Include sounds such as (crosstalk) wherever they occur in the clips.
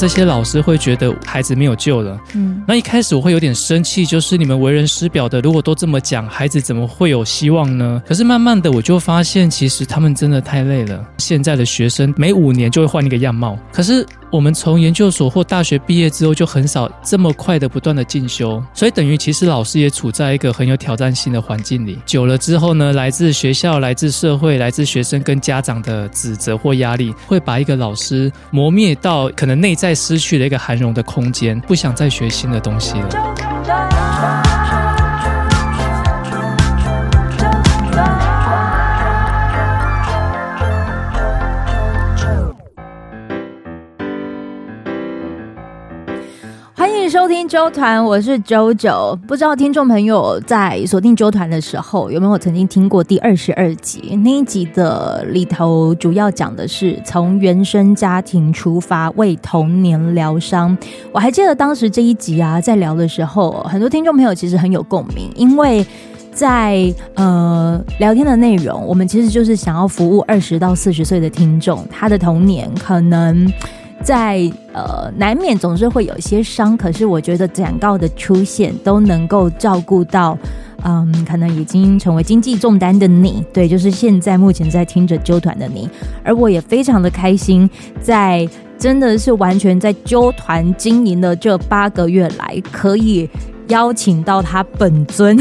这些老师会觉得孩子没有救了。嗯，那一开始我会有点生气，就是你们为人师表的，如果都这么讲，孩子怎么会有希望呢？可是慢慢的我就发现，其实他们真的太累了。现在的学生每五年就会换一个样貌，可是。我们从研究所或大学毕业之后，就很少这么快的不断的进修，所以等于其实老师也处在一个很有挑战性的环境里。久了之后呢，来自学校、来自社会、来自学生跟家长的指责或压力，会把一个老师磨灭到可能内在失去了一个涵容的空间，不想再学新的东西了。收听周团，我是周九。不知道听众朋友在锁定周团的时候，有没有曾经听过第二十二集？那一集的里头主要讲的是从原生家庭出发，为童年疗伤。我还记得当时这一集啊，在聊的时候，很多听众朋友其实很有共鸣，因为在呃聊天的内容，我们其实就是想要服务二十到四十岁的听众，他的童年可能。在呃，难免总是会有一些伤，可是我觉得展告的出现都能够照顾到，嗯，可能已经成为经济重担的你，对，就是现在目前在听着啾团的你，而我也非常的开心，在真的是完全在啾团经营的这八个月来，可以邀请到他本尊。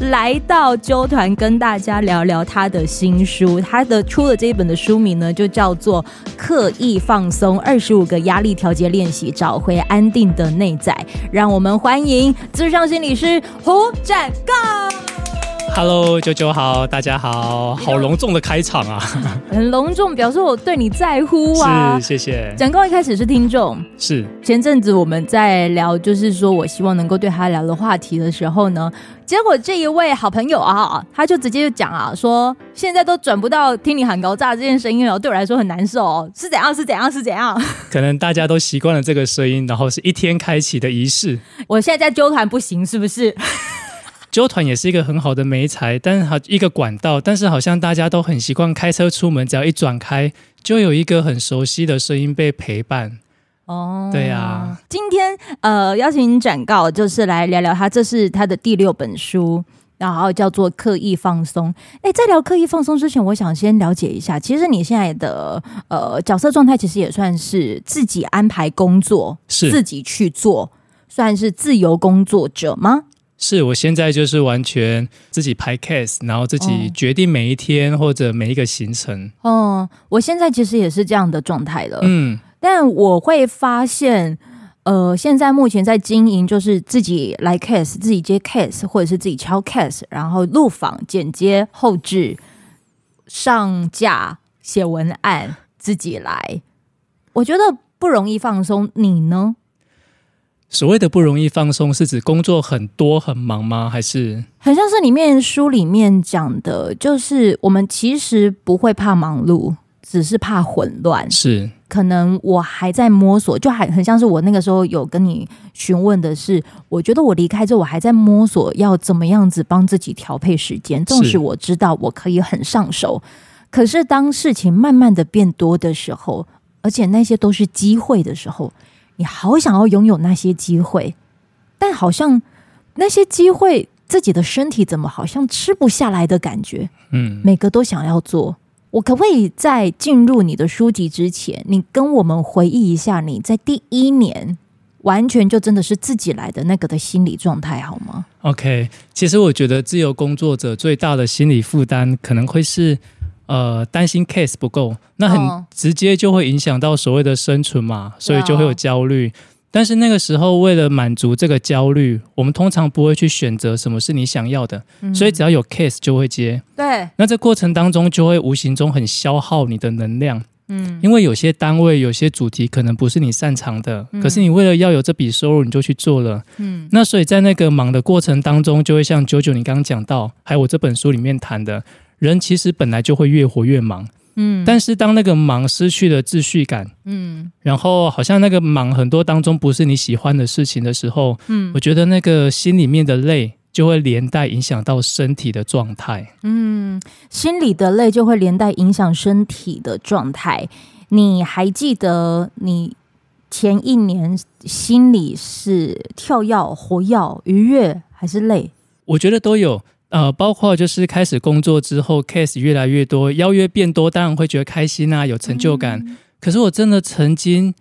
来到纠团跟大家聊聊他的新书，他的出的这一本的书名呢，就叫做《刻意放松：二十五个压力调节练习，找回安定的内在》。让我们欢迎智商心理师胡展刚。Hello，九九好，大家好，好隆重的开场啊，(laughs) 很隆重，表示我对你在乎啊，是，谢谢。展誥一开始是听众，是前阵子我们在聊，就是说我希望能够对他聊的话题的时候呢，结果这一位好朋友啊，他就直接就讲啊，说现在都转不到听你喊高炸这件声音了，对我来说很难受哦，是怎样？是怎样？是怎样？(laughs) 可能大家都习惯了这个声音，然后是一天开启的仪式。我现在在纠团不行，是不是？啾团也是一个很好的媒材，但是好一个管道，但是好像大家都很习惯开车出门，只要一转开，就有一个很熟悉的声音被陪伴。哦，对呀、啊。今天呃邀请展告，就是来聊聊他，这是他的第六本书，然后叫做《刻意放松》。哎，在聊刻意放松之前，我想先了解一下，其实你现在的呃角色状态，其实也算是自己安排工作，是自己去做，算是自由工作者吗？是我现在就是完全自己拍 case，然后自己决定每一天或者每一个行程。哦，我现在其实也是这样的状态了。嗯，但我会发现，呃，现在目前在经营就是自己来 case，自己接 case，或者是自己敲 case，然后录访、剪接、后置、上架、写文案，自己来。我觉得不容易放松，你呢？所谓的不容易放松，是指工作很多很忙吗？还是很像是里面书里面讲的，就是我们其实不会怕忙碌，只是怕混乱。是，可能我还在摸索，就还很像是我那个时候有跟你询问的是，我觉得我离开之后，我还在摸索要怎么样子帮自己调配时间。纵使我知道我可以很上手，可是当事情慢慢的变多的时候，而且那些都是机会的时候。你好想要拥有那些机会，但好像那些机会自己的身体怎么好像吃不下来的感觉。嗯，每个都想要做。我可不可以在进入你的书籍之前，你跟我们回忆一下你在第一年完全就真的是自己来的那个的心理状态好吗？OK，其实我觉得自由工作者最大的心理负担可能会是。呃，担心 case 不够，那很直接就会影响到所谓的生存嘛，所以就会有焦虑。但是那个时候，为了满足这个焦虑，我们通常不会去选择什么是你想要的，所以只要有 case 就会接。对，那这过程当中就会无形中很消耗你的能量。嗯，因为有些单位、有些主题可能不是你擅长的，可是你为了要有这笔收入，你就去做了。嗯，那所以在那个忙的过程当中，就会像九九你刚刚讲到，还有我这本书里面谈的。人其实本来就会越活越忙，嗯，但是当那个忙失去了秩序感，嗯，然后好像那个忙很多当中不是你喜欢的事情的时候，嗯，我觉得那个心里面的累就会连带影响到身体的状态，嗯，心里的累就会连带影响身体的状态。你还记得你前一年心里是跳跃、活跃、愉悦还是累？我觉得都有。呃，包括就是开始工作之后，case 越来越多，邀约变多，当然会觉得开心啊，有成就感。嗯、可是我真的曾经，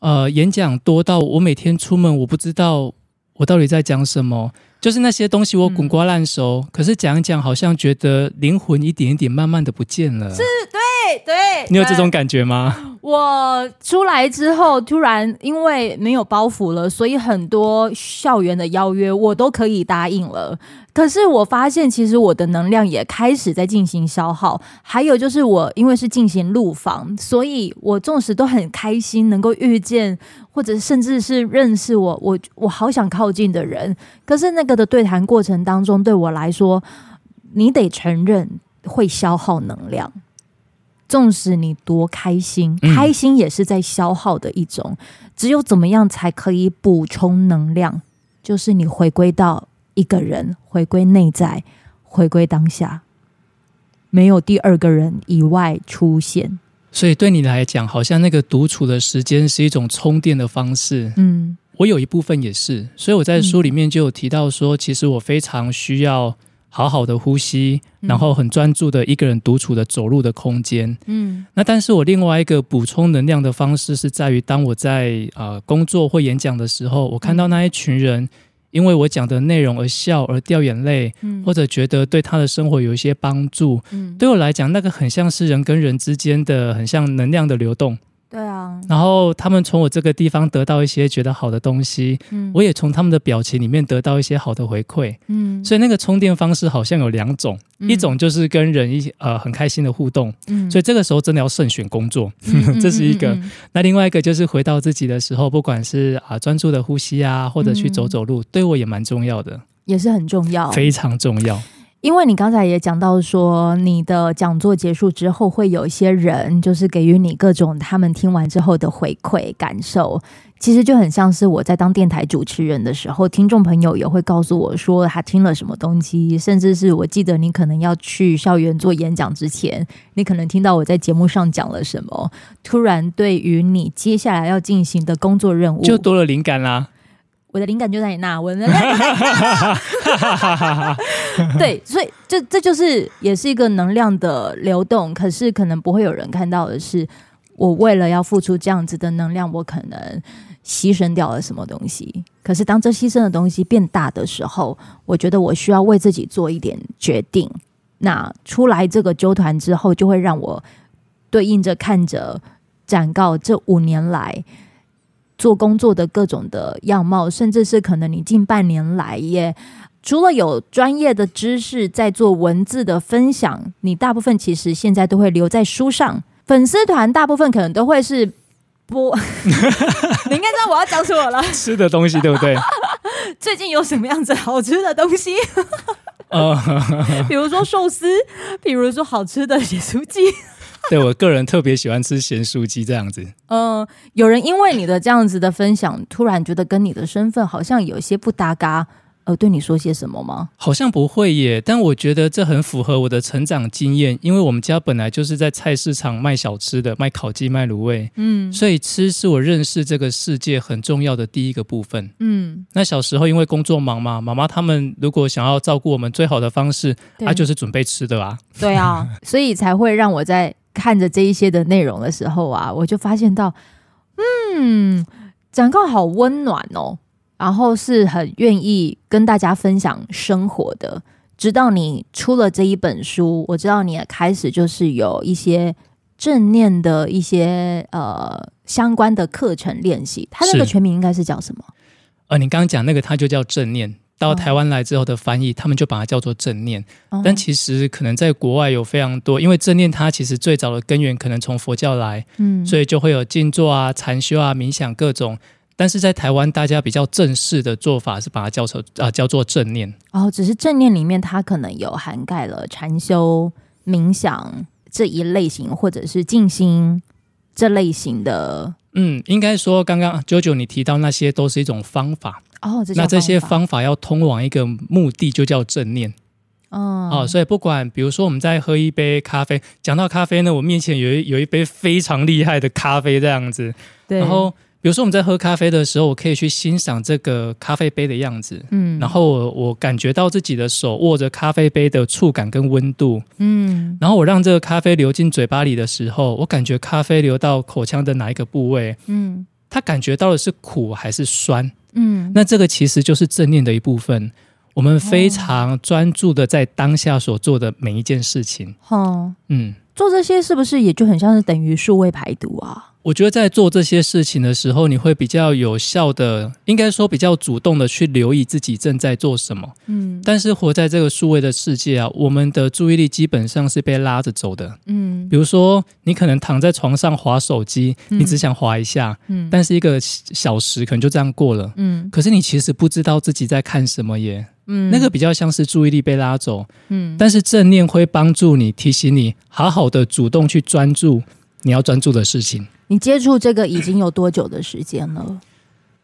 呃，演讲多到我每天出门，我不知道我到底在讲什么，就是那些东西我滚瓜烂熟，嗯、可是讲一讲，好像觉得灵魂一点一点慢慢的不见了。是，对对，你有这种感觉吗？我出来之后，突然因为没有包袱了，所以很多校园的邀约我都可以答应了。可是我发现，其实我的能量也开始在进行消耗。还有就是，我因为是进行录访，所以我纵使都很开心能够遇见，或者甚至是认识我，我我好想靠近的人。可是那个的对谈过程当中，对我来说，你得承认会消耗能量。纵使你多开心，开心也是在消耗的一种。只有怎么样才可以补充能量？就是你回归到。一个人回归内在，回归当下，没有第二个人以外出现。所以对你来讲，好像那个独处的时间是一种充电的方式。嗯，我有一部分也是，所以我在书里面就有提到说，其实我非常需要好好的呼吸，然后很专注的一个人独处的走路的空间。嗯，那但是我另外一个补充能量的方式是在于，当我在呃工作或演讲的时候，我看到那一群人。因为我讲的内容而笑而掉眼泪，嗯、或者觉得对他的生活有一些帮助，嗯、对我来讲，那个很像是人跟人之间的很像能量的流动。对啊，然后他们从我这个地方得到一些觉得好的东西，嗯，我也从他们的表情里面得到一些好的回馈，嗯，所以那个充电方式好像有两种，嗯、一种就是跟人一呃很开心的互动，嗯，所以这个时候真的要慎选工作，(laughs) 嗯、这是一个。那另外一个就是回到自己的时候，不管是啊专注的呼吸啊，或者去走走路，嗯、对我也蛮重要的，也是很重要，非常重要。因为你刚才也讲到说，你的讲座结束之后，会有一些人就是给予你各种他们听完之后的回馈感受，其实就很像是我在当电台主持人的时候，听众朋友也会告诉我说他听了什么东西，甚至是我记得你可能要去校园做演讲之前，你可能听到我在节目上讲了什么，突然对于你接下来要进行的工作任务就多了灵感啦。我的灵感就在你那，我的 (laughs) 对，所以这这就是也是一个能量的流动。可是可能不会有人看到的是，我为了要付出这样子的能量，我可能牺牲掉了什么东西。可是当这牺牲的东西变大的时候，我觉得我需要为自己做一点决定。那出来这个纠团之后，就会让我对应着看着展告这五年来。做工作的各种的样貌，甚至是可能你近半年来也除了有专业的知识在做文字的分享，你大部分其实现在都会留在书上。粉丝团大部分可能都会是播，(laughs) 你应该知道我要讲什么了。吃的东西对不对？(laughs) 最近有什么样子好吃的东西？呃，(laughs) 比如说寿司，比如说好吃的咸酥鸡。(laughs) 对，我个人特别喜欢吃咸酥鸡这样子。嗯、呃，有人因为你的这样子的分享，突然觉得跟你的身份好像有些不搭嘎，呃，对你说些什么吗？好像不会耶，但我觉得这很符合我的成长经验，因为我们家本来就是在菜市场卖小吃的，卖烤鸡、卖卤味，嗯，所以吃是我认识这个世界很重要的第一个部分。嗯，那小时候因为工作忙嘛，妈妈他们如果想要照顾我们，最好的方式，那就是准备吃的啊。对啊，所以才会让我在。看着这一些的内容的时候啊，我就发现到，嗯，展告好温暖哦，然后是很愿意跟大家分享生活的。直到你出了这一本书，我知道你也开始就是有一些正念的一些呃相关的课程练习。它那个全名应该是叫什么？呃，你刚刚讲那个，它就叫正念。到台湾来之后的翻译，他们就把它叫做正念。但其实可能在国外有非常多，因为正念它其实最早的根源可能从佛教来，嗯，所以就会有静坐啊、禅修啊、冥想各种。但是在台湾，大家比较正式的做法是把它叫成啊叫做正念。哦，只是正念里面它可能有涵盖了禅修、冥想这一类型，或者是静心这类型的。嗯，应该说刚刚 JoJo 你提到那些都是一种方法。哦，这那这些方法要通往一个目的，就叫正念。哦，哦，所以不管比如说我们在喝一杯咖啡，讲到咖啡呢，我面前有一有一杯非常厉害的咖啡这样子，对，然后。比如说我们在喝咖啡的时候，我可以去欣赏这个咖啡杯的样子，嗯，然后我我感觉到自己的手握着咖啡杯的触感跟温度，嗯，然后我让这个咖啡流进嘴巴里的时候，我感觉咖啡流到口腔的哪一个部位，嗯，他感觉到的是苦还是酸，嗯，那这个其实就是正念的一部分。我们非常专注的在当下所做的每一件事情，哦，嗯，做这些是不是也就很像是等于数位排毒啊？我觉得在做这些事情的时候，你会比较有效的，应该说比较主动的去留意自己正在做什么。嗯，但是活在这个数位的世界啊，我们的注意力基本上是被拉着走的。嗯，比如说你可能躺在床上划手机，嗯、你只想划一下，嗯，但是一个小时可能就这样过了，嗯，可是你其实不知道自己在看什么耶，嗯，那个比较像是注意力被拉走，嗯，但是正念会帮助你，提醒你好好的主动去专注你要专注的事情。你接触这个已经有多久的时间了？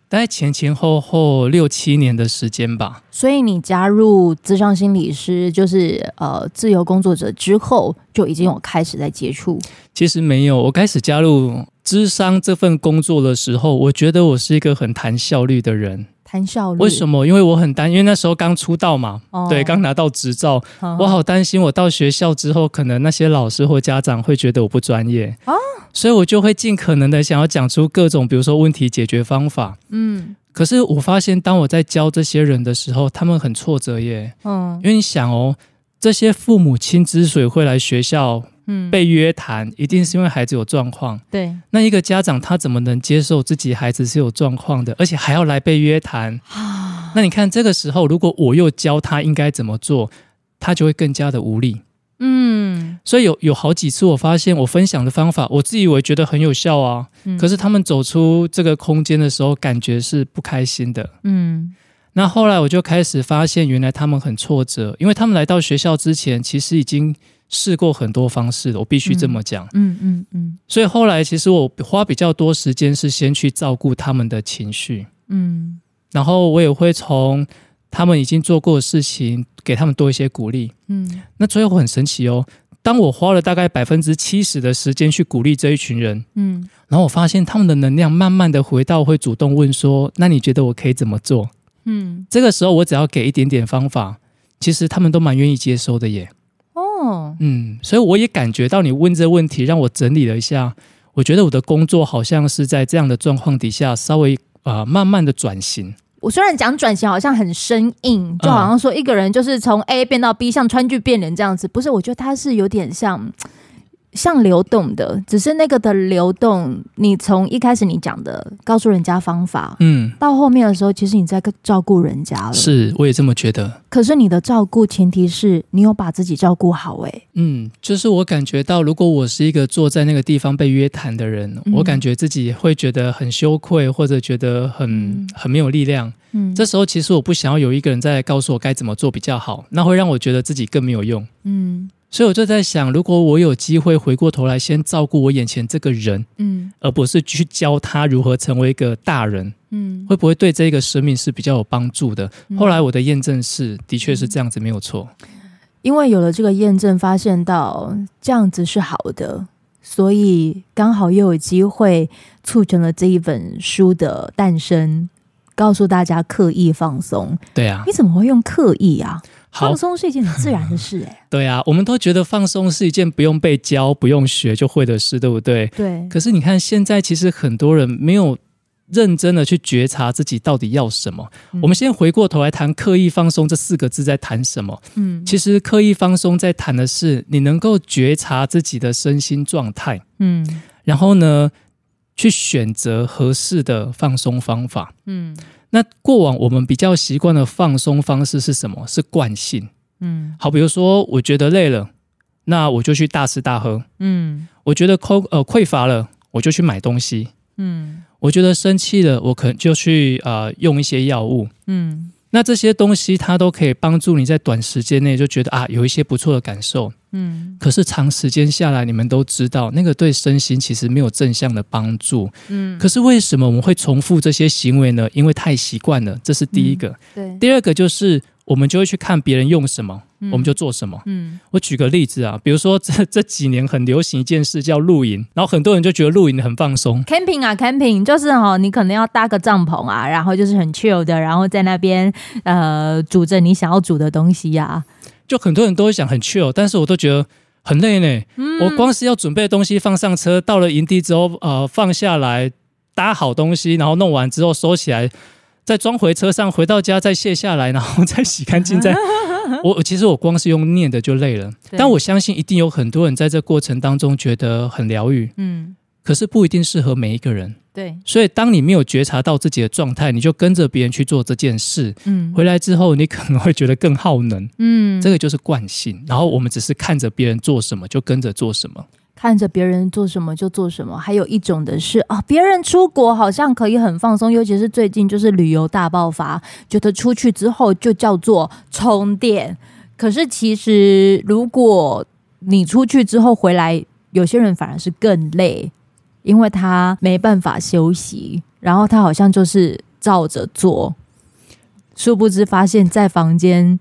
大概前前后后六七年的时间吧。所以你加入智商心理师，就是呃自由工作者之后，就已经有开始在接触。其实没有，我开始加入智商这份工作的时候，我觉得我是一个很谈效率的人。谈效率？为什么？因为我很担，因为那时候刚出道嘛，哦、对，刚拿到执照，哦、我好担心我到学校之后，可能那些老师或家长会觉得我不专业。啊所以我就会尽可能的想要讲出各种，比如说问题解决方法。嗯，可是我发现，当我在教这些人的时候，他们很挫折耶。嗯，因为你想哦，这些父母亲之所以会来学校，嗯，被约谈，一定是因为孩子有状况。对，那一个家长他怎么能接受自己孩子是有状况的，而且还要来被约谈？那你看这个时候，如果我又教他应该怎么做，他就会更加的无力。嗯，所以有有好几次，我发现我分享的方法，我自以为觉得很有效啊，嗯，可是他们走出这个空间的时候，感觉是不开心的。嗯，那后来我就开始发现，原来他们很挫折，因为他们来到学校之前，其实已经试过很多方式的。我必须这么讲。嗯嗯嗯，嗯。所以后来，其实我花比较多时间是先去照顾他们的情绪。嗯，然后我也会从。他们已经做过的事情，给他们多一些鼓励。嗯，那最后很神奇哦。当我花了大概百分之七十的时间去鼓励这一群人，嗯，然后我发现他们的能量慢慢的回到，会主动问说：“那你觉得我可以怎么做？”嗯，这个时候我只要给一点点方法，其实他们都蛮愿意接收的耶。哦，嗯，所以我也感觉到你问这问题，让我整理了一下，我觉得我的工作好像是在这样的状况底下，稍微啊、呃、慢慢的转型。我虽然讲转型好像很生硬，就好像说一个人就是从 A 变到 B，像川剧变脸这样子，不是？我觉得他是有点像。像流动的，只是那个的流动。你从一开始你讲的告诉人家方法，嗯，到后面的时候，其实你在照顾人家了。是，我也这么觉得。可是你的照顾前提是你有把自己照顾好，欸，诶，嗯，就是我感觉到，如果我是一个坐在那个地方被约谈的人，嗯，我感觉自己会觉得很羞愧，或者觉得很很没有力量。嗯，这时候其实我不想要有一个人在告诉我该怎么做比较好，那会让我觉得自己更没有用。嗯。所以我就在想，如果我有机会回过头来先照顾我眼前这个人，嗯，而不是去教他如何成为一个大人，嗯，会不会对这个生命是比较有帮助的？嗯，后来我的验证是，的确是这样子，没有错。因为有了这个验证，发现到这样子是好的，所以刚好又有机会促成了这一本书的诞生，告诉大家刻意放松。对啊，你怎么会用刻意啊？好，放松是一件很自然的事，欸，哎。(laughs) 对啊，我们都觉得放松是一件不用被教、不用学就会的事，对不对？对。可是你看，现在其实很多人没有认真的去觉察自己到底要什么。嗯、我们先回过头来谈“刻意放松”这四个字在谈什么？嗯，其实“刻意放松”在谈的是你能够觉察自己的身心状态，嗯，然后呢，去选择合适的放松方法，嗯。那过往我们比较习惯的放松方式是什么？是惯性。嗯，好，比如说我觉得累了，那我就去大吃大喝。嗯，我觉得空呃匮乏了，我就去买东西。嗯，我觉得生气了，我可能就去呃用一些药物。嗯，那这些东西它都可以帮助你在短时间内就觉得啊有一些不错的感受。嗯，可是长时间下来，你们都知道，那个对身心其实没有正向的帮助。嗯，可是为什么我们会重复这些行为呢？因为太习惯了，这是第一个。嗯、对，第二个就是我们就会去看别人用什么，嗯、我们就做什么。嗯，我举个例子啊，比如说这 (laughs) 这几年很流行一件事叫露营，然后很多人就觉得露营很放松。camping 啊，camping 就是哈、哦，你可能要搭个帐篷啊，然后就是很 chill 的，然后在那边呃煮着你想要煮的东西呀、啊。就很多人都会想很 chill，但是我都觉得很累呢。嗯、我光是要准备东西放上车，到了营地之后，呃，放下来搭好东西，然后弄完之后收起来。再装回车上，回到家再卸下来，然后再洗干净。再 (laughs) 我其实我光是用念的就累了，但我相信一定有很多人在这过程当中觉得很疗愈。嗯，可是不一定适合每一个人。对，所以当你没有觉察到自己的状态，你就跟着别人去做这件事。嗯，回来之后你可能会觉得更耗能。嗯，这个就是惯性。然后我们只是看着别人做什么就跟着做什么。看着别人做什么就做什么，还有一种的是啊，别人出国好像可以很放松，尤其是最近就是旅游大爆发，觉得出去之后就叫做充电。可是其实如果你出去之后回来，有些人反而是更累，因为他没办法休息，然后他好像就是照着做，殊不知发现在房间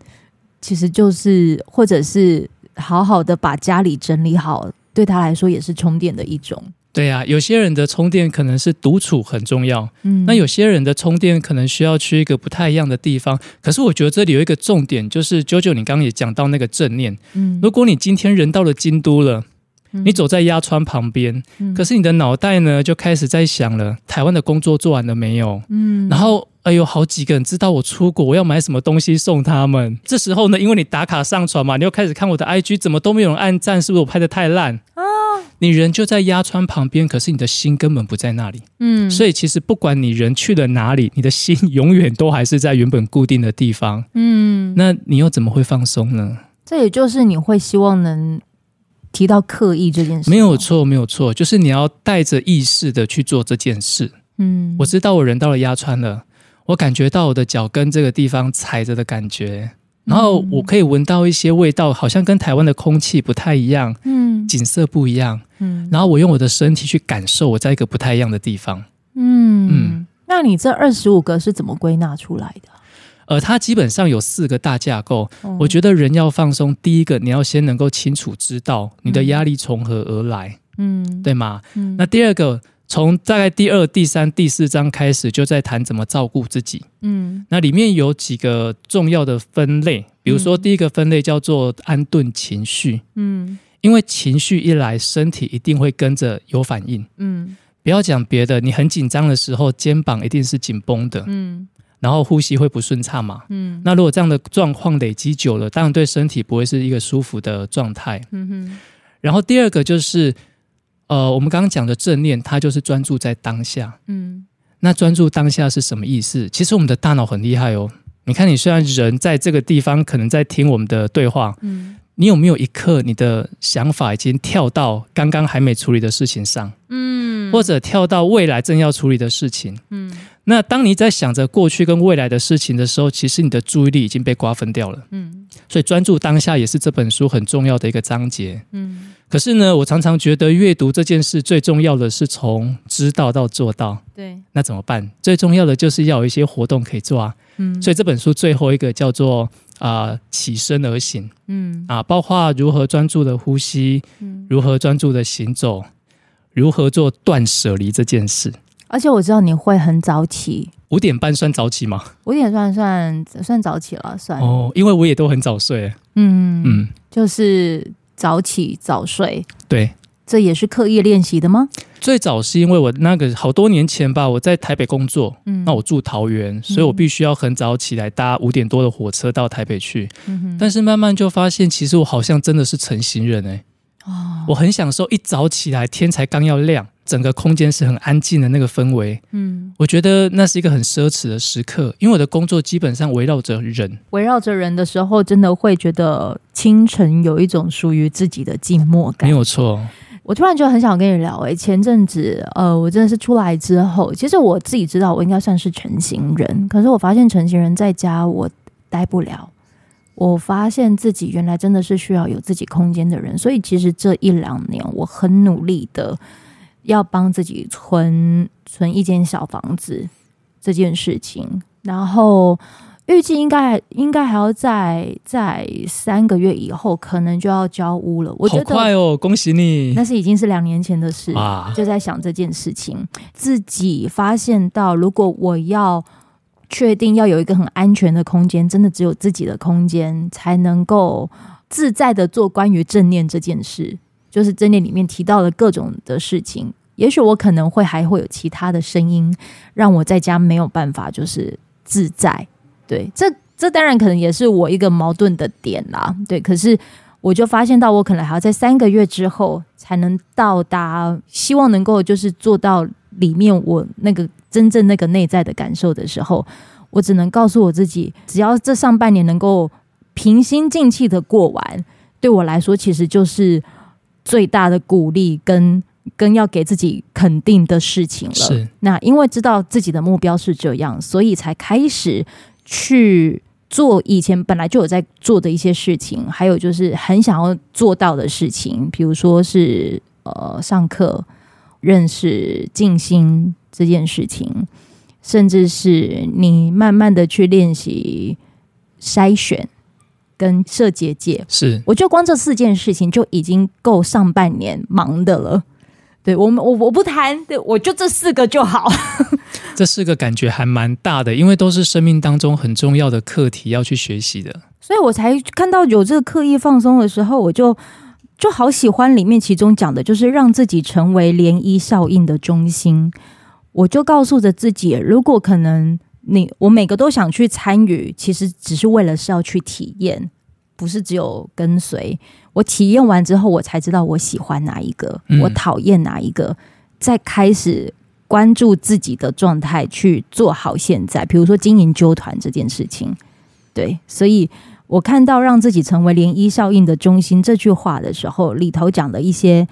其实就是或者是好好的把家里整理好。对他来说也是充电的一种。对呀、啊，有些人的充电可能是独处很重要，嗯，那有些人的充电可能需要去一个不太一样的地方。可是我觉得这里有一个重点，就是 JoJo，你刚刚也讲到那个正念，嗯，如果你今天人到了京都了，嗯、你走在鸭川旁边，嗯、可是你的脑袋呢就开始在想了，台湾的工作做完了没有？嗯，然后。哎呦，好几个人知道我出国，我要买什么东西送他们。(laughs) 这时候呢，因为你打卡上传嘛，你又开始看我的 IG，怎么都没有人按赞？是不是我拍的太烂啊？你人就在鸭川旁边，可是你的心根本不在那里。嗯，所以其实不管你人去了哪里，你的心永远都还是在原本固定的地方。嗯，那你又怎么会放松呢？这也就是你会希望能提到刻意这件事。没有错，没有错，就是你要带着意识的去做这件事。嗯，我知道我人到了压川了。我感觉到我的脚跟这个地方踩着的感觉，然后我可以闻到一些味道，好像跟台湾的空气不太一样，嗯，景色不一样，嗯，然后我用我的身体去感受我在一个不太一样的地方，嗯嗯。那你这二十五个是怎么归纳出来的？呃，它基本上有四个大架构。我觉得人要放松，第一个你要先能够清楚知道你的压力从何而来，嗯，对吗？嗯，那第二个。从大概第二、第三、第四章开始，就在谈怎么照顾自己。嗯，那里面有几个重要的分类，比如说第一个分类叫做安顿情绪。嗯，因为情绪一来，身体一定会跟着有反应。嗯，不要讲别的，你很紧张的时候，肩膀一定是紧绷的。嗯，然后呼吸会不顺畅嘛。嗯，那如果这样的状况累积久了，当然对身体不会是一个舒服的状态。嗯哼，然后第二个就是。呃，我们刚刚讲的正念，它就是专注在当下。嗯，那专注当下是什么意思？其实我们的大脑很厉害哦。你看，你虽然人在这个地方，可能在听我们的对话，嗯，你有没有一刻，你的想法已经跳到刚刚还没处理的事情上？嗯，或者跳到未来正要处理的事情？嗯，那当你在想着过去跟未来的事情的时候，其实你的注意力已经被瓜分掉了。嗯，所以专注当下也是这本书很重要的一个章节。嗯。可是呢，我常常觉得阅读这件事最重要的是从知道到做到。对，那怎么办？最重要的就是要有一些活动可以做啊。嗯，所以这本书最后一个叫做啊、呃、起身而行。嗯啊，包括如何专注的呼吸，嗯，如何专注的行走，如何做断舍离这件事。而且我知道你会很早起，五点半算早起吗？五点算算算早起了，算哦，因为我也都很早睡。嗯嗯，嗯就是。早起早睡，对，这也是刻意练习的吗？最早是因为我那个好多年前吧，我在台北工作，嗯，那我住桃园，所以我必须要很早起来搭五点多的火车到台北去。嗯哼，但是慢慢就发现，其实我好像真的是成型人哎，哦，我很享受一早起来，天才刚要亮。整个空间是很安静的那个氛围，嗯，我觉得那是一个很奢侈的时刻，因为我的工作基本上围绕着人，围绕着人的时候，真的会觉得清晨有一种属于自己的静默感。没有错，我突然就很想跟你聊，欸，哎，前阵子，呃，我真的是出来之后，其实我自己知道我应该算是成型人，可是我发现成型人在家我待不了，我发现自己原来真的是需要有自己空间的人，所以其实这一两年我很努力的。要帮自己存存一间小房子这件事情，然后预计应该应该还要在在三个月以后，可能就要交屋了。我觉得好快哦，恭喜你！那是已经是两年前的事，就在想这件事情。自己发现到，如果我要确定要有一个很安全的空间，真的只有自己的空间，才能够自在的做关于正念这件事。就是正念里面提到的各种的事情，也许我可能会还会有其他的声音，让我在家没有办法就是自在。对，这这当然可能也是我一个矛盾的点啦。对，可是我就发现到，我可能还要在三个月之后才能到达，希望能够就是做到里面我那个真正那个内在的感受的时候，我只能告诉我自己，只要这上半年能够平心静气的过完，对我来说其实就是最大的鼓励跟跟要给自己肯定的事情了。是，那因为知道自己的目标是这样，所以才开始。去做以前本来就有在做的一些事情，还有就是很想要做到的事情，比如说是呃上课、认识、静心这件事情，甚至是你慢慢的去练习筛选跟设结界。是，我就光这四件事情就已经够上半年忙的了。对我们，我我不谈，对我就这四个就好。(laughs) 这四个感觉还蛮大的，因为都是生命当中很重要的课题要去学习的，所以我才看到有这个刻意放松的时候，我就就好喜欢里面其中讲的，就是让自己成为涟漪效应的中心。我就告诉着自己，如果可能你，我每个都想去参与，其实只是为了是要去体验，不是只有跟随。我体验完之后，我才知道我喜欢哪一个，我讨厌哪一个，再开始。关注自己的状态，去做好现在。比如说经营纠团这件事情，对，所以我看到让自己成为涟漪效应的中心这句话的时候，里头讲的一些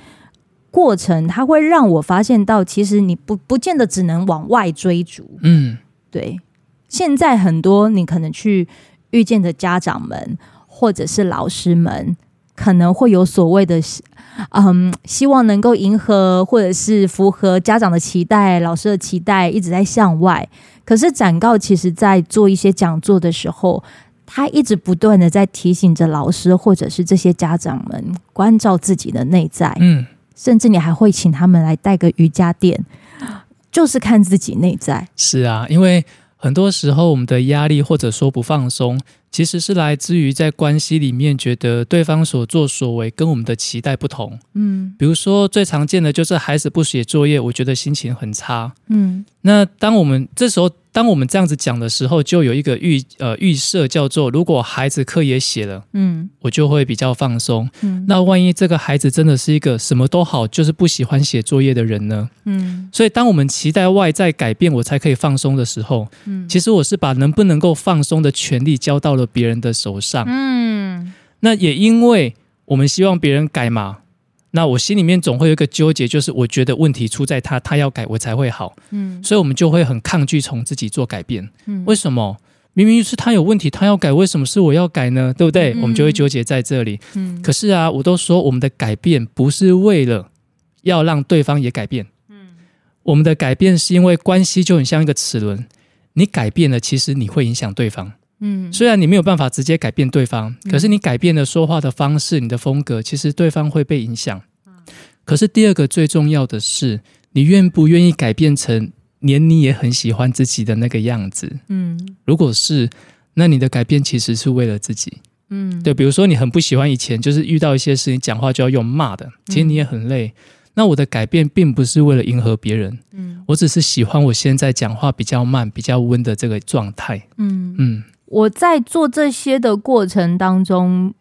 过程，它会让我发现到，其实你不不见得只能往外追逐。嗯，对。现在很多你可能去遇见的家长们，或者是老师们，可能会有所谓的。嗯，希望能够迎合或者是符合家长的期待、老师的期待，一直在向外。可是展告其实在做一些讲座的时候，他一直不断的在提醒着老师或者是这些家长们关照自己的内在。嗯，甚至你还会请他们来带个瑜伽垫，就是看自己内在。是啊，因为很多时候我们的压力或者说不放松。其实是来自于在关系里面觉得对方所作所为跟我们的期待不同，嗯，比如说最常见的就是孩子不写作业，我觉得心情很差，嗯，那当我们这时候。当我们这样子讲的时候，就有一个预呃预设叫做，如果孩子课也写了，嗯，我就会比较放松。嗯，那万一这个孩子真的是一个什么都好，就是不喜欢写作业的人呢？嗯，所以当我们期待外在改变我才可以放松的时候，嗯，其实我是把能不能够放松的权利交到了别人的手上。嗯，那也因为我们希望别人改嘛。那我心里面总会有一个纠结，就是我觉得问题出在他，他要改我才会好，嗯，所以我们就会很抗拒从自己做改变，嗯，为什么？明明是他有问题，他要改，为什么是我要改呢？对不对？嗯，我们就会纠结在这里，嗯，可是啊，我都说我们的改变不是为了要让对方也改变，嗯，我们的改变是因为关系就很像一个齿轮，你改变了，其实你会影响对方。嗯，虽然你没有办法直接改变对方，可是你改变了说话的方式，你的风格，其实对方会被影响。可是第二个最重要的是，你愿不愿意改变成连你也很喜欢自己的那个样子？嗯，如果是，那你的改变其实是为了自己。嗯，对，比如说你很不喜欢以前就是遇到一些事情讲话就要用骂的，其实你也很累。那我的改变并不是为了迎合别人。嗯，我只是喜欢我现在讲话比较慢、比较温的这个状态。嗯嗯。我在做这些的过程当中，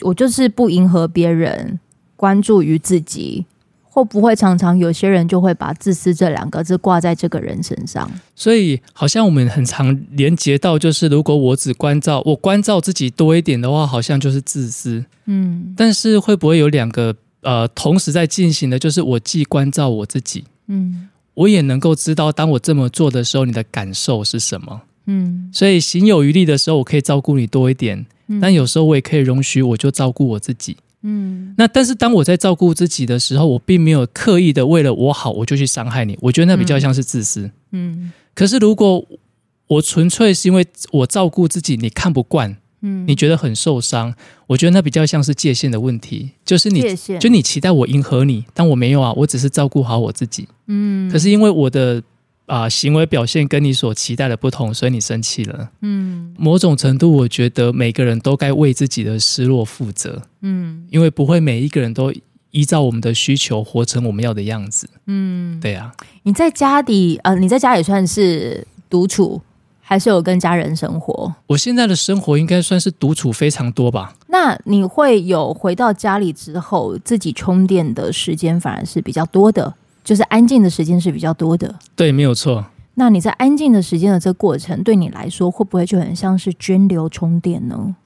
我就是不迎合别人，关注于自己。会不会常常有些人就会把自私这两个字挂在这个人身上？所以好像我们很常连接到，就是如果我只关照我关照自己多一点的话，好像就是自私。嗯，但是会不会有两个呃同时在进行的，就是我既关照我自己，嗯，我也能够知道当我这么做的时候，你的感受是什么？嗯，所以行有余力的时候，我可以照顾你多一点，嗯，但有时候我也可以容许，我就照顾我自己。嗯，那但是当我在照顾自己的时候，我并没有刻意的为了我好，我就去伤害你。我觉得那比较像是自私。嗯，可是如果我纯粹是因为我照顾自己，你看不惯，嗯，你觉得很受伤。我觉得那比较像是界限的问题，就是你，就你期待我迎合你，但我没有啊，我只是照顾好我自己。嗯，可是因为我的啊、呃、行为表现跟你所期待的不同，所以你生气了。嗯，某种程度，我觉得每个人都该为自己的失落负责。嗯，因为不会每一个人都。依照我们的需求活成我们要的样子。嗯，对啊。你在家里，呃，你在家里算是独处，还是有跟家人生活？我现在的生活应该算是独处非常多吧。那你会有回到家里之后自己充电的时间，反而是比较多的，就是安静的时间是比较多的。对，没有错。那你在安静的时间的这个过程，对你来说会不会就很像是涓流充电呢？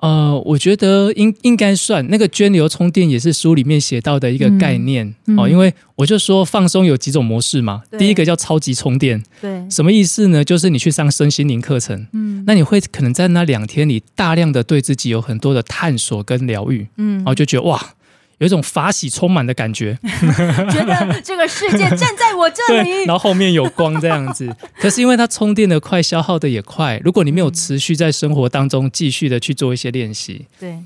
呃，我觉得应应该算那个涓流充电也是书里面写到的一个概念、嗯嗯、哦，因为我就说放松有几种模式嘛，第一个叫超级充电，对，什么意思呢？就是你去上身心灵课程，嗯，那你会可能在那两天里大量的对自己有很多的探索跟疗愈，嗯，然后就觉得哇。有一种法喜充满的感觉，(laughs) 觉得这个世界站在我这里，(laughs) 然后后面有光这样子。(laughs) 可是因为它充电的快，消耗的也快。如果你没有持续在生活当中继续的去做一些练习，对。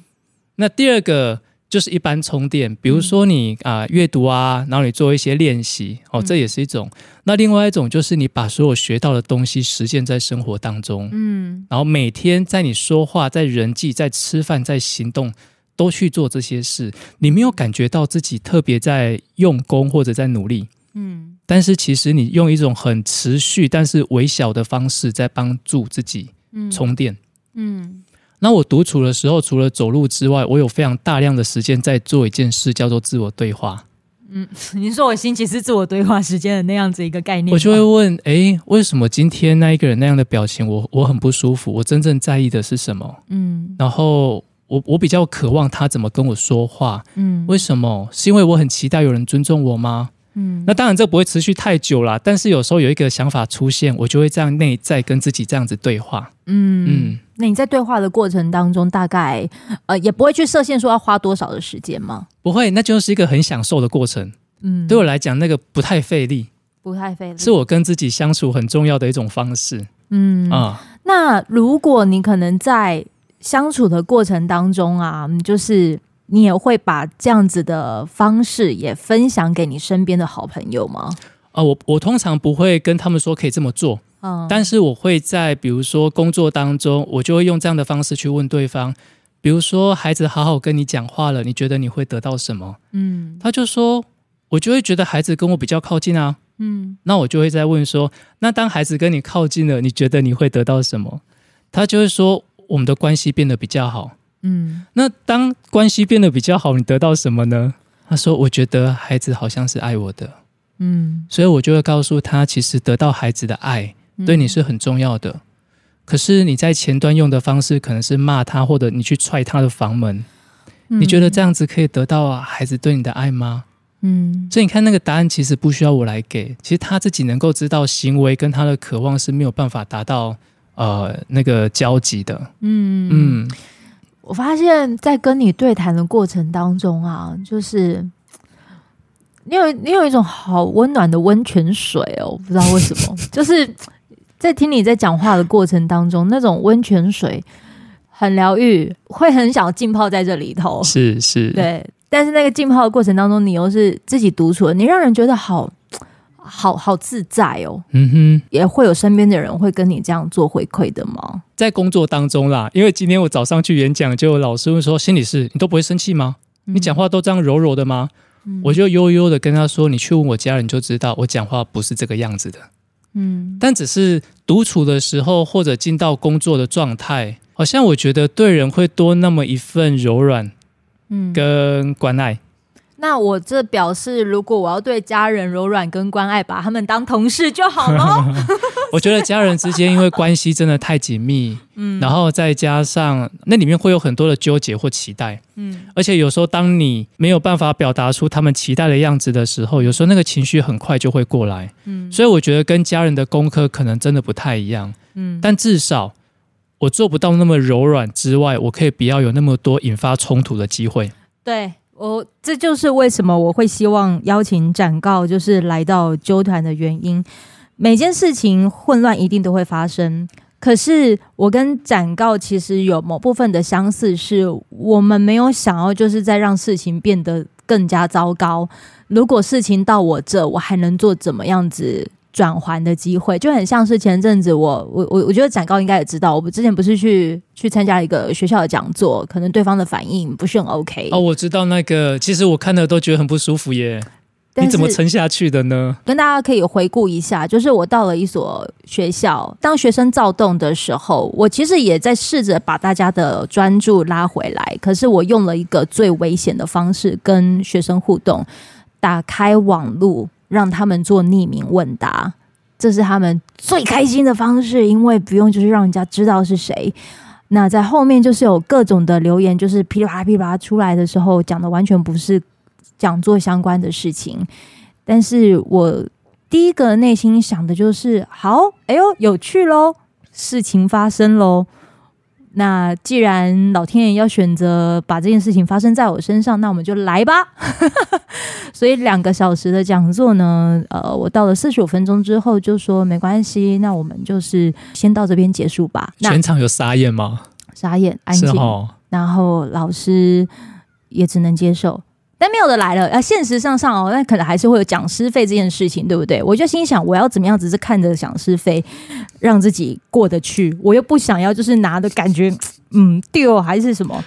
那第二个就是一般充电，比如说你啊阅读啊，然后你做一些练习，哦，这也是一种。那另外一种就是你把所有学到的东西实践在生活当中，嗯，然后每天在你说话、在人际、在吃饭、在行动。都去做这些事，你没有感觉到自己特别在用功或者在努力，嗯，但是其实你用一种很持续但是微小的方式在帮助自己充电，嗯，嗯，那我独处的时候，除了走路之外，我有非常大量的时间在做一件事，叫做自我对话。嗯，(laughs) 你说我星期是自我对话时间的那样子一个概念，我就会问，诶，为什么今天那一个人那样的表情，我我很不舒服？我真正在意的是什么？嗯，然后。我我比较渴望他怎么跟我说话，嗯，为什么？是因为我很期待有人尊重我吗？嗯，那当然这不会持续太久啦，但是有时候有一个想法出现，我就会这样内在跟自己这样子对话。嗯嗯，那你在对话的过程当中，大概呃也不会去设限说要花多少的时间吗？不会，那就是一个很享受的过程。嗯，对我来讲，那个不太费力，不太费力，是我跟自己相处很重要的一种方式。嗯啊，那如果你可能在。相处的过程当中啊，就是你也会把这样子的方式也分享给你身边的好朋友吗？啊、呃，我我通常不会跟他们说可以这么做，嗯，但是我会在比如说工作当中，我就会用这样的方式去问对方，比如说孩子好好跟你讲话了，你觉得你会得到什么？嗯，他就说，我就会觉得孩子跟我比较靠近啊，嗯，那我就会再问说，那当孩子跟你靠近了，你觉得你会得到什么？他就会说。我们的关系变得比较好，嗯，那当关系变得比较好，你得到什么呢？他说：“我觉得孩子好像是爱我的，嗯，所以我就会告诉他，其实得到孩子的爱对你是很重要的。嗯，可是你在前端用的方式可能是骂他，或者你去踹他的房门，嗯，你觉得这样子可以得到孩子对你的爱吗？嗯，所以你看那个答案其实不需要我来给，其实他自己能够知道行为跟他的渴望是没有办法达到。”呃，那个交集的，嗯。嗯，我发现，在跟你对谈的过程当中啊，就是你有你有一种好温暖的温泉水哦，我不知道为什么，(laughs) 就是在听你在讲话的过程当中，那种温泉水很疗愈，会很想浸泡在这里头，是是，对，但是那个浸泡的过程当中，你又是自己独处的，你让人觉得好。好好自在哦，嗯哼，也会有身边的人会跟你这样做回馈的吗？在工作当中啦，因为今天我早上去演讲，就有老师问说：“心理师，你都不会生气吗？嗯、你讲话都这样柔柔的吗？”嗯、我就悠悠的跟他说：“你去问我家人就知道，我讲话不是这个样子的。”嗯，但只是独处的时候或者进到工作的状态，好像我觉得对人会多那么一份柔软，嗯，跟关爱。那我这表示，如果我要对家人柔软跟关爱，把他们当同事就好了。(laughs) 我觉得家人之间因为关系真的太紧密，嗯，然后再加上那里面会有很多的纠结或期待，嗯，而且有时候当你没有办法表达出他们期待的样子的时候，有时候那个情绪很快就会过来，嗯，所以我觉得跟家人的功课可能真的不太一样，嗯，但至少我做不到那么柔软之外，我可以不要有那么多引发冲突的机会，对。我、这就是为什么我会希望邀请展告，就是来到纠团的原因。每件事情混乱一定都会发生。可是我跟展告其实有某部分的相似，是我们没有想要就是在让事情变得更加糟糕。如果事情到我这，我还能做怎么样子转圜的机会？就很像是前阵子我我我我觉得展高应该也知道，我们之前不是去去参加一个学校的讲座，可能对方的反应不是很 OK 哦。我知道那个，其实我看了都觉得很不舒服耶。你怎么撑下去的呢？跟大家可以回顾一下，就是我到了一所学校，当学生躁动的时候，我其实也在试着把大家的专注拉回来。可是我用了一个最危险的方式跟学生互动，打开网路，让他们做匿名问答，这是他们最开心的方式，因为不用就是让人家知道是谁。那在后面就是有各种的留言，就是噼里啪啦噼里啪啦出来的时候，讲的完全不是。讲座相关的事情，但是我第一个内心想的就是，好，哎呦，有趣喽，事情发生喽。那既然老天爷要选择把这件事情发生在我身上，那我们就来吧。(laughs) 所以两个小时的讲座呢，呃，我到了四十五分钟之后就说没关系，那我们就是先到这边结束吧。全场有傻眼吗？傻眼，安静。哦、然后老师也只能接受。但没有的来了，啊，现实上上哦，那可能还是会有讲师费这件事情，对不对？我就心想，我要怎么样，只是看着讲师费，让自己过得去，我又不想要，就是拿的感觉，嗯，丢还是什么？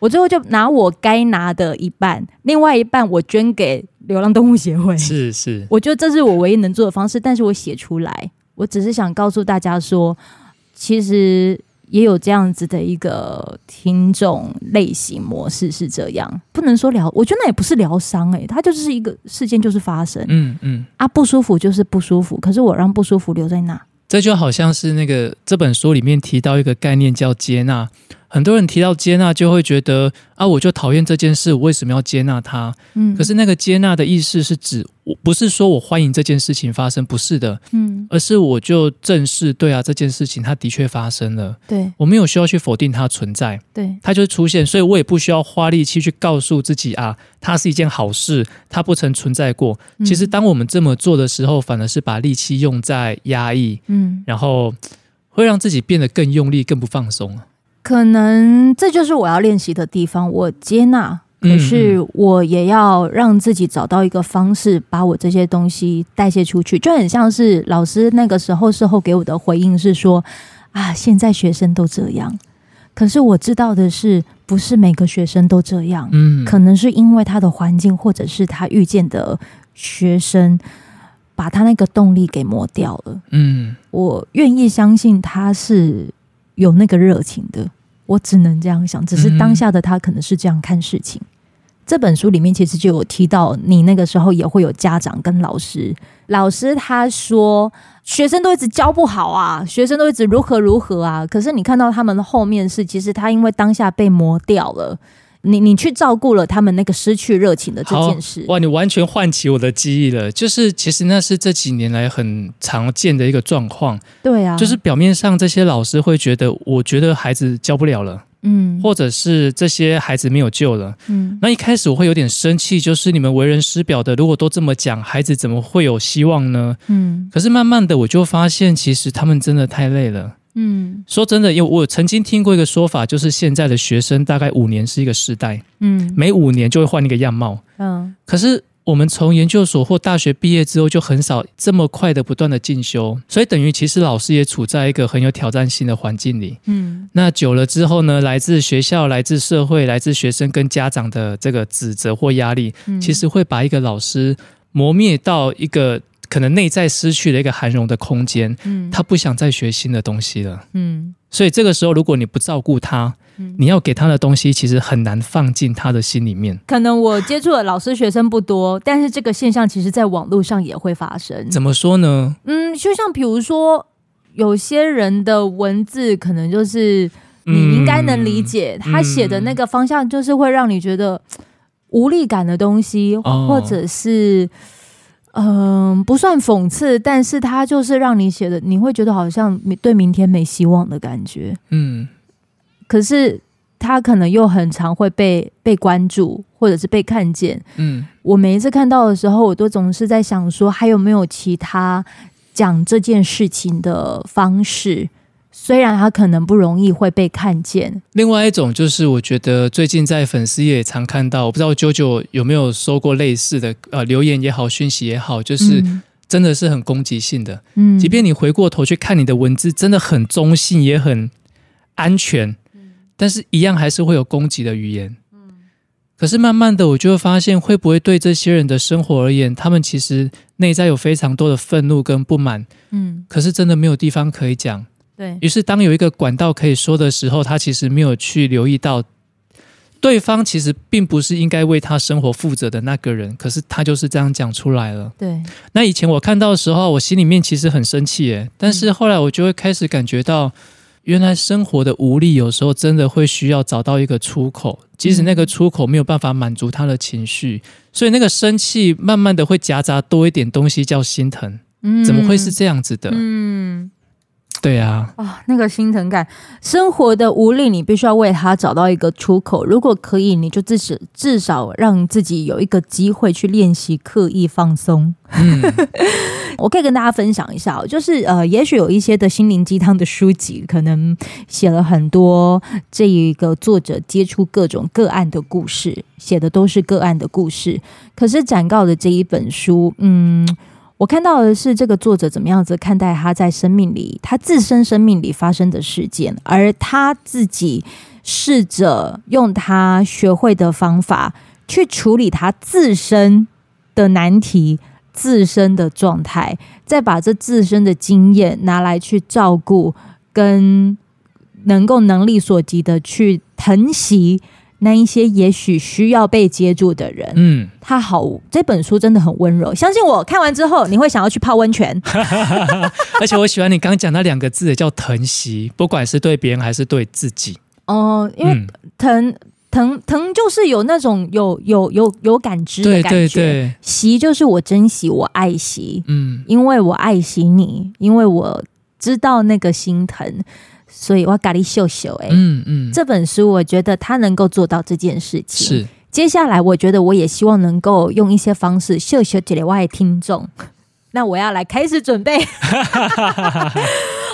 我最后就拿我该拿的一半，另外一半我捐给流浪动物协会。是是，我觉得这是我唯一能做的方式，但是我写出来，我只是想告诉大家说，其实。也有这样子的一个听众类型模式是这样，不能说疗，我觉得那也不是疗伤诶，它就是一个事件就是发生，嗯嗯，啊不舒服就是不舒服，可是我让不舒服留在那，这就好像是那个这本书里面提到一个概念叫接纳。很多人提到接纳，就会觉得啊，我就讨厌这件事，我为什么要接纳它？嗯，可是那个接纳的意思是指，我不是说我欢迎这件事情发生，不是的，嗯，而是我就正视，对啊，这件事情它的确发生了，对，我没有需要去否定它存在，对，它就出现，所以我也不需要花力气去告诉自己啊，它是一件好事，它不曾存在过。其实当我们这么做的时候，反而是把力气用在压抑，嗯，然后会让自己变得更用力，更不放松。可能这就是我要练习的地方。我接纳，可是我也要让自己找到一个方式，把我这些东西代谢出去。就很像是老师那个时候事后给我的回应是说：“啊，现在学生都这样。”可是我知道的是，不是每个学生都这样。嗯，可能是因为他的环境，或者是他遇见的学生，把他那个动力给磨掉了。嗯，我愿意相信他是。有那个热情的，我只能这样想。只是当下的他可能是这样看事情。嗯、这本书里面其实就有提到，你那个时候也会有家长跟老师。老师他说，学生都一直教不好啊，学生都一直如何如何啊。可是你看到他们的后面是，其实他因为当下被磨掉了。你你去照顾了他们那个失去热情的这件事，哇！你完全唤起我的记忆了。就是其实那是这几年来很常见的一个状况。对啊，就是表面上这些老师会觉得，我觉得孩子教不了了，嗯，或者是这些孩子没有救了，嗯。那一开始我会有点生气，就是你们为人师表的，如果都这么讲，孩子怎么会有希望呢？嗯。可是慢慢的我就发现，其实他们真的太累了。嗯，说真的，因为我曾经听过一个说法，就是现在的学生大概五年是一个世代，嗯，每五年就会换一个样貌，嗯。可是我们从研究所或大学毕业之后，就很少这么快的不断的进修，所以等于其实老师也处在一个很有挑战性的环境里，嗯。那久了之后呢，来自学校、来自社会、来自学生跟家长的这个指责或压力，其实会把一个老师磨灭到一个。可能内在失去了一个涵容的空间，嗯，他不想再学新的东西了，嗯，所以这个时候如果你不照顾他，嗯，你要给他的东西其实很难放进他的心里面。可能我接触的老师学生不多，但是这个现象其实在网络上也会发生。怎么说呢？嗯，就像比如说，有些人的文字可能就是你应该能理解，嗯，他写的那个方向就是会让你觉得无力感的东西，哦，或者是。嗯，不算讽刺，但是他就是让你写的，你会觉得好像对明天没希望的感觉。嗯，可是他可能又很常会被被关注，或者是被看见。嗯，我每一次看到的时候，我都总是在想说，还有没有其他讲这件事情的方式，虽然他可能不容易会被看见。另外一种就是，我觉得最近在粉丝页也常看到，我不知道 JoJo 有没有收过类似的呃留言也好，讯息也好，就是真的是很攻击性的。嗯，即便你回过头去看你的文字，真的很中性，也很安全，但是一样还是会有攻击的语言。可是慢慢的，我就会发现，会不会对这些人的生活而言，他们其实内在有非常多的愤怒跟不满，嗯，可是真的没有地方可以讲。对，于是，当有一个管道可以说的时候，他其实没有去留意到，对方其实并不是应该为他生活负责的那个人，可是他就是这样讲出来了。对，那以前我看到的时候，我心里面其实很生气，耶，但是后来我就会开始感觉到。原来生活的无力，有时候真的会需要找到一个出口，即使那个出口没有办法满足他的情绪，所以那个生气慢慢的会夹杂多一点东西，叫心疼。嗯，怎么会是这样子的？嗯。对啊，啊、哦，那个心疼感，生活的无力，你必须要为他找到一个出口。如果可以，你就至少至少让自己有一个机会去练习刻意放松。嗯、(laughs) 我可以跟大家分享一下，就是呃，也许有一些的心灵鸡汤的书籍，可能写了很多这一个作者接触各种个案的故事，写的都是个案的故事。可是展告的这一本书，嗯。我看到的是这个作者怎么样子看待他在生命里，他自身生命里发生的事件，而他自己试着用他学会的方法去处理他自身的难题、自身的状态，再把这自身的经验拿来去照顾，跟能够能力所及的去疼惜。那一些也许需要被接住的人，嗯，他好，这本书真的很温柔。相信我看完之后，你会想要去泡温泉。(laughs) 而且我喜欢你刚刚讲那两个字，叫疼惜，不管是对别人还是对自己。哦、呃，因为疼、嗯、疼疼就是有那种有有有有感知的感觉，对对对，惜就是我珍惜，我爱惜，嗯，因为我爱惜你，因为我知道那个心疼。所以我要咖喱秀秀哎，嗯嗯，这本书我觉得他能够做到这件事情。是，接下来我觉得我也希望能够用一些方式秀秀给我的听众。(laughs) 那我要来开始准备。(laughs) (laughs)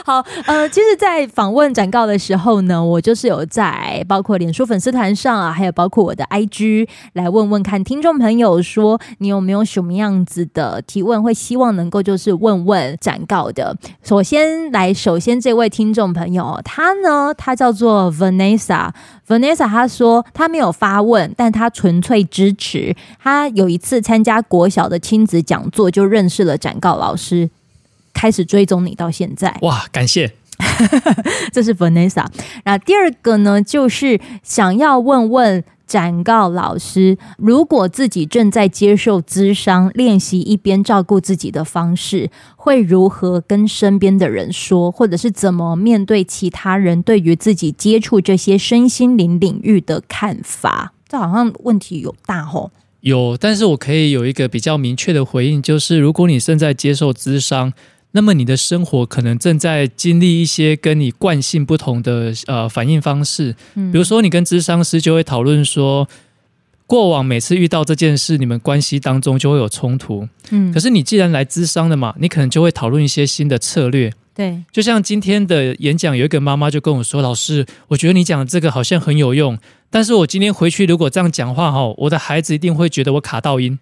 好，呃，其实，在访问展告的时候呢，我就是有在包括脸书粉丝团上啊，还有包括我的 IG 来问问看听众朋友说，你有没有什么样子的提问，会希望能够就是问问展告的。首先来，首先这位听众朋友，他呢，他叫做 Vanessa，Vanessa，他说他没有发问，但他纯粹支持。他有一次参加国小的亲子讲座，就认识了展告老师。开始追踪你到现在，哇！感谢，(laughs) 这是 Vanessa。那第二个呢，就是想要问问展告老师，如果自己正在接受咨商，练习一边照顾自己的方式，会如何跟身边的人说，或者是怎么面对其他人对于自己接触这些身心灵领域的看法？这好像问题有大吼。有，但是我可以有一个比较明确的回应，就是如果你正在接受咨商。那么你的生活可能正在经历一些跟你惯性不同的呃反应方式，比如说你跟咨商师就会讨论说，过往每次遇到这件事，你们关系当中就会有冲突，嗯，可是你既然来咨商了嘛，你可能就会讨论一些新的策略，对，就像今天的演讲，有一个妈妈就跟我说，老师，我觉得你讲的这个好像很有用，但是我今天回去如果这样讲话哈，我的孩子一定会觉得我卡到音，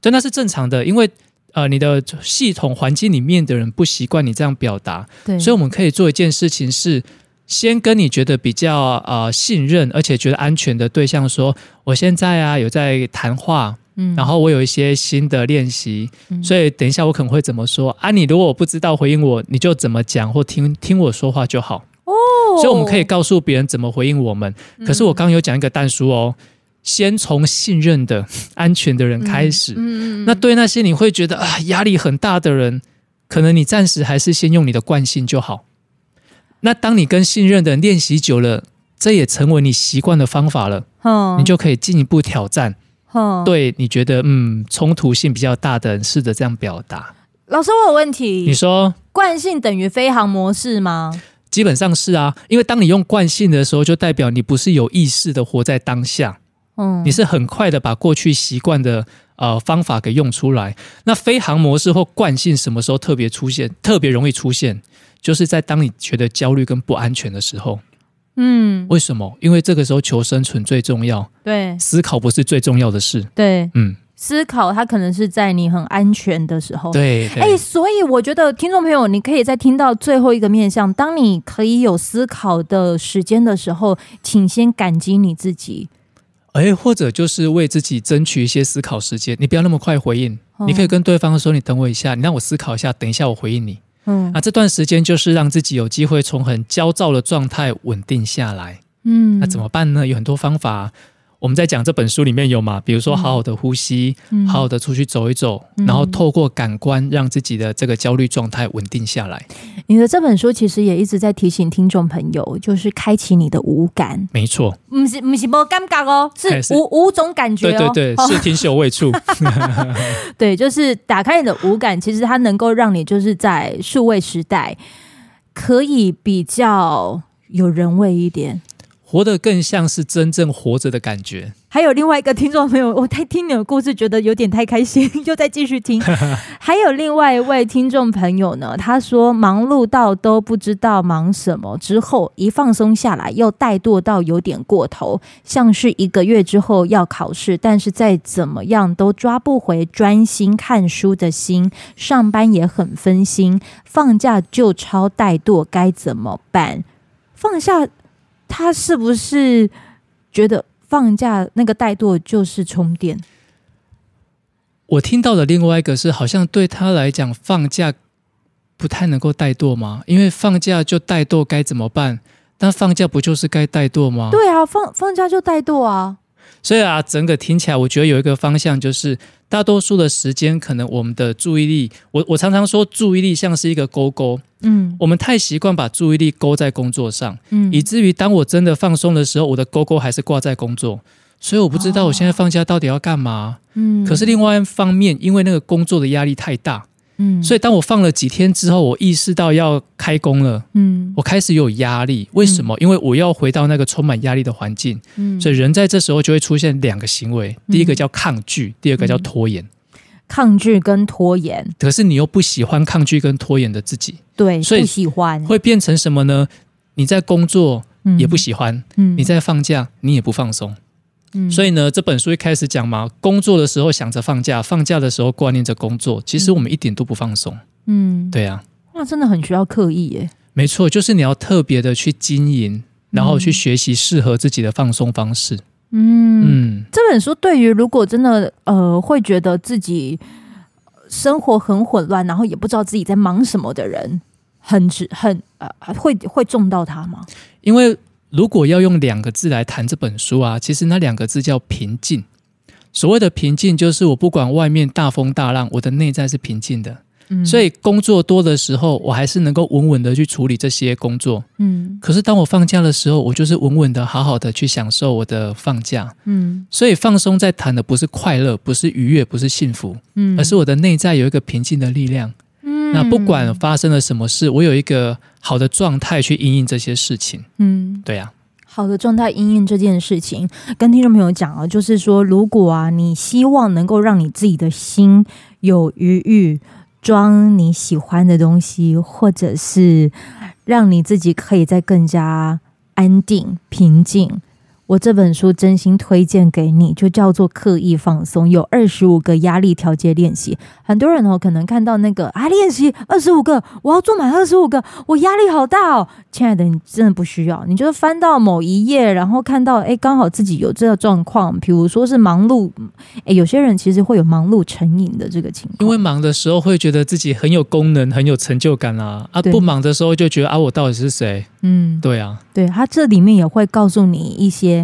对，那是正常的，因为。呃，你的系统环境里面的人不习惯你这样表达，对，所以我们可以做一件事情是，先跟你觉得比较呃信任而且觉得安全的对象说，我现在啊有在谈话，嗯，然后我有一些新的练习，嗯，所以等一下我可能会怎么说啊？你如果我不知道回应我，你就怎么讲或听听我说话就好哦。所以我们可以告诉别人怎么回应我们。可是我刚刚有讲一个但书哦。先从信任的、(laughs) 安全的人开始。嗯嗯嗯、那对那些你会觉得啊压力很大的人，可能你暂时还是先用你的惯性就好。那当你跟信任的人练习久了，这也成为你习惯的方法了。哦、你就可以进一步挑战。哦、对你觉得嗯冲突性比较大的人，试着这样表达。老师，我有问题。你说惯性等于飞航模式吗？基本上是啊，因为当你用惯性的时候，就代表你不是有意识的活在当下。你是很快的把过去习惯的呃方法给用出来。那飞航模式或惯性什么时候特别出现？特别容易出现，就是在当你觉得焦虑跟不安全的时候。嗯，为什么？因为这个时候求生存最重要。对，思考不是最重要的事。对，嗯。思考，它可能是在你很安全的时候。对，哎、欸，所以我觉得听众朋友，你可以在听到最后一个面向。当你可以有思考的时间的时候，请先感激你自己。哎、欸，或者就是为自己争取一些思考时间。你不要那么快回应，嗯、你可以跟对方说：“你等我一下，你让我思考一下，等一下我回应你。”嗯，啊这段时间就是让自己有机会从很焦躁的状态稳定下来。嗯，那怎么办呢？有很多方法。我们在讲这本书里面有嘛？比如说，好好的呼吸，嗯、好好的出去走一走，嗯、然后透过感官让自己的这个焦虑状态稳定下来。你的这本书其实也一直在提醒听众朋友，就是开启你的五感。没错，不是不是没尴尬哦，是五是五种感觉哦。对对对，视听嗅味触。(laughs) (laughs) 对，就是打开你的五感，其实它能够让你就是在数位时代可以比较有人味一点。活得更像是真正活着的感觉。还有另外一个听众朋友，我太听你的故事，觉得有点太开心，(laughs) 又再继续听。(laughs) 还有另外一位听众朋友呢，他说忙碌到都不知道忙什么，之后一放松下来，又怠惰到有点过头，像是一个月之后要考试，但是再怎么样都抓不回专心看书的心，上班也很分心，放假就超怠惰，该怎么办？放下。他是不是觉得放假那个怠惰就是充电？我听到的另外一个是，好像对他来讲，放假不太能够怠惰吗？因为放假就怠惰，该怎么办？那放假不就是该怠惰吗？对啊，放放假就怠惰啊。所以啊，整个听起来，我觉得有一个方向，就是大多数的时间，可能我们的注意力，我我常常说，注意力像是一个勾勾，嗯，我们太习惯把注意力勾在工作上，嗯，以至于当我真的放松的时候，我的勾勾还是挂在工作，所以我不知道我现在放假到底要干嘛，嗯，可是另外一方面，因为那个工作的压力太大。嗯，所以当我放了几天之后，我意识到要开工了。嗯，我开始有压力，为什么？因为我要回到那个充满压力的环境。嗯，所以人在这时候就会出现两个行为，第一个叫抗拒，第二个叫拖延。抗拒跟拖延，可是你又不喜欢抗拒跟拖延的自己。对，所以不喜欢会变成什么呢？你在工作也不喜欢，嗯，你在放假你也不放松。所以呢，这本书一开始讲嘛，工作的时候想着放假，放假的时候挂念着工作，其实我们一点都不放松。嗯，对啊，那真的很需要刻意耶。没错，就是你要特别的去经营，然后去学习适合自己的放松方式。嗯嗯，这本书对于如果真的呃会觉得自己生活很混乱，然后也不知道自己在忙什么的人，很值很呃会会中到他吗？因为。如果要用两个字来谈这本书啊，其实那两个字叫平静。所谓的平静，就是我不管外面大风大浪，我的内在是平静的。嗯，所以工作多的时候，我还是能够稳稳的去处理这些工作。嗯，可是当我放假的时候，我就是稳稳的、好好的去享受我的放假。嗯，所以放松在谈的不是快乐，不是愉悦，不是幸福，嗯，而是我的内在有一个平静的力量。嗯，那不管发生了什么事，我有一个好的状态去应应这些事情。嗯，对呀、啊，好的状态因应这件事情，跟听众朋友讲啊，就是说，如果啊，你希望能够让你自己的心有余裕，装你喜欢的东西，或者是让你自己可以再更加安定平静。我这本书真心推荐给你，就叫做刻意放松，有二十五个压力调节练习。很多人哦，可能看到那个啊，练习二十五个，我要做满二十五个，我压力好大哦。亲爱的，你真的不需要，你就是翻到某一页，然后看到哎，刚好自己有这个状况，比如说是忙碌，哎，有些人其实会有忙碌成瘾的这个情况，因为忙的时候会觉得自己很有功能，很有成就感啊，啊，不忙的时候就觉得啊，我到底是谁？嗯，对啊，对，他这里面也会告诉你一些，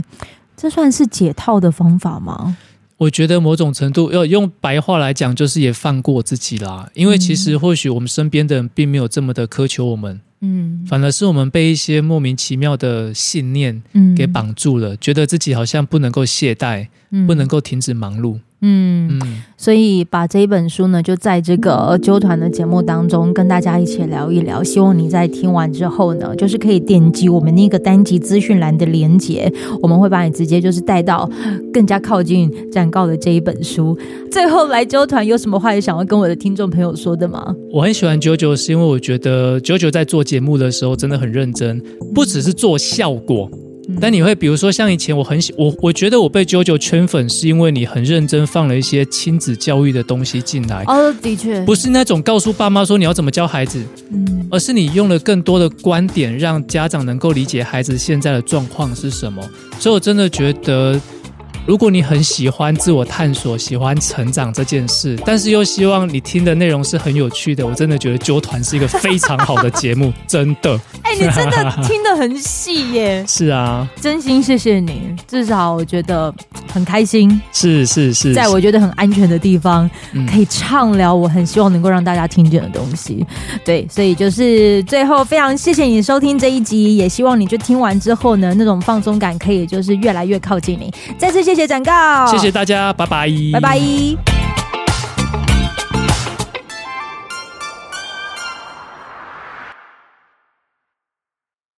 这算是解套的方法吗？我觉得某种程度要用白话来讲，就是也放过自己啦。因为其实或许我们身边的人并没有这么的苛求我们，嗯，反而是我们被一些莫名其妙的信念给绑住了，嗯，觉得自己好像不能够懈怠，嗯，不能够停止忙碌。嗯，嗯，所以把这一本书呢，就在这个揪团的节目当中跟大家一起聊一聊。希望你在听完之后呢，就是可以点击我们那个单集资讯栏的连接，我们会把你直接就是带到更加靠近展告的这一本书。最后来揪团有什么话也想要跟我的听众朋友说的吗？我很喜欢九九，是因为我觉得九九在做节目的时候真的很认真，不只是做效果。但你会比如说像以前我很喜我我觉得我被啾啾圈粉是因为你很认真放了一些亲子教育的东西进来。哦，的确。不是那种告诉爸妈说你要怎么教孩子，嗯，而是你用了更多的观点让家长能够理解孩子现在的状况是什么，所以我真的觉得。如果你很喜欢自我探索、喜欢成长这件事，但是又希望你听的内容是很有趣的，我真的觉得纠团是一个非常好的节目，真的。哎、欸，你真的 (laughs) 听得很细耶！是啊，真心谢谢你，至少我觉得很开心。是是是，在我觉得很安全的地方，可以畅聊，我很希望能够让大家听见的东西。对，所以就是最后非常谢谢你收听这一集，也希望你就听完之后呢，那种放松感可以就是越来越靠近你。再次谢谢。谢谢展誥，谢谢大家，拜拜，拜拜。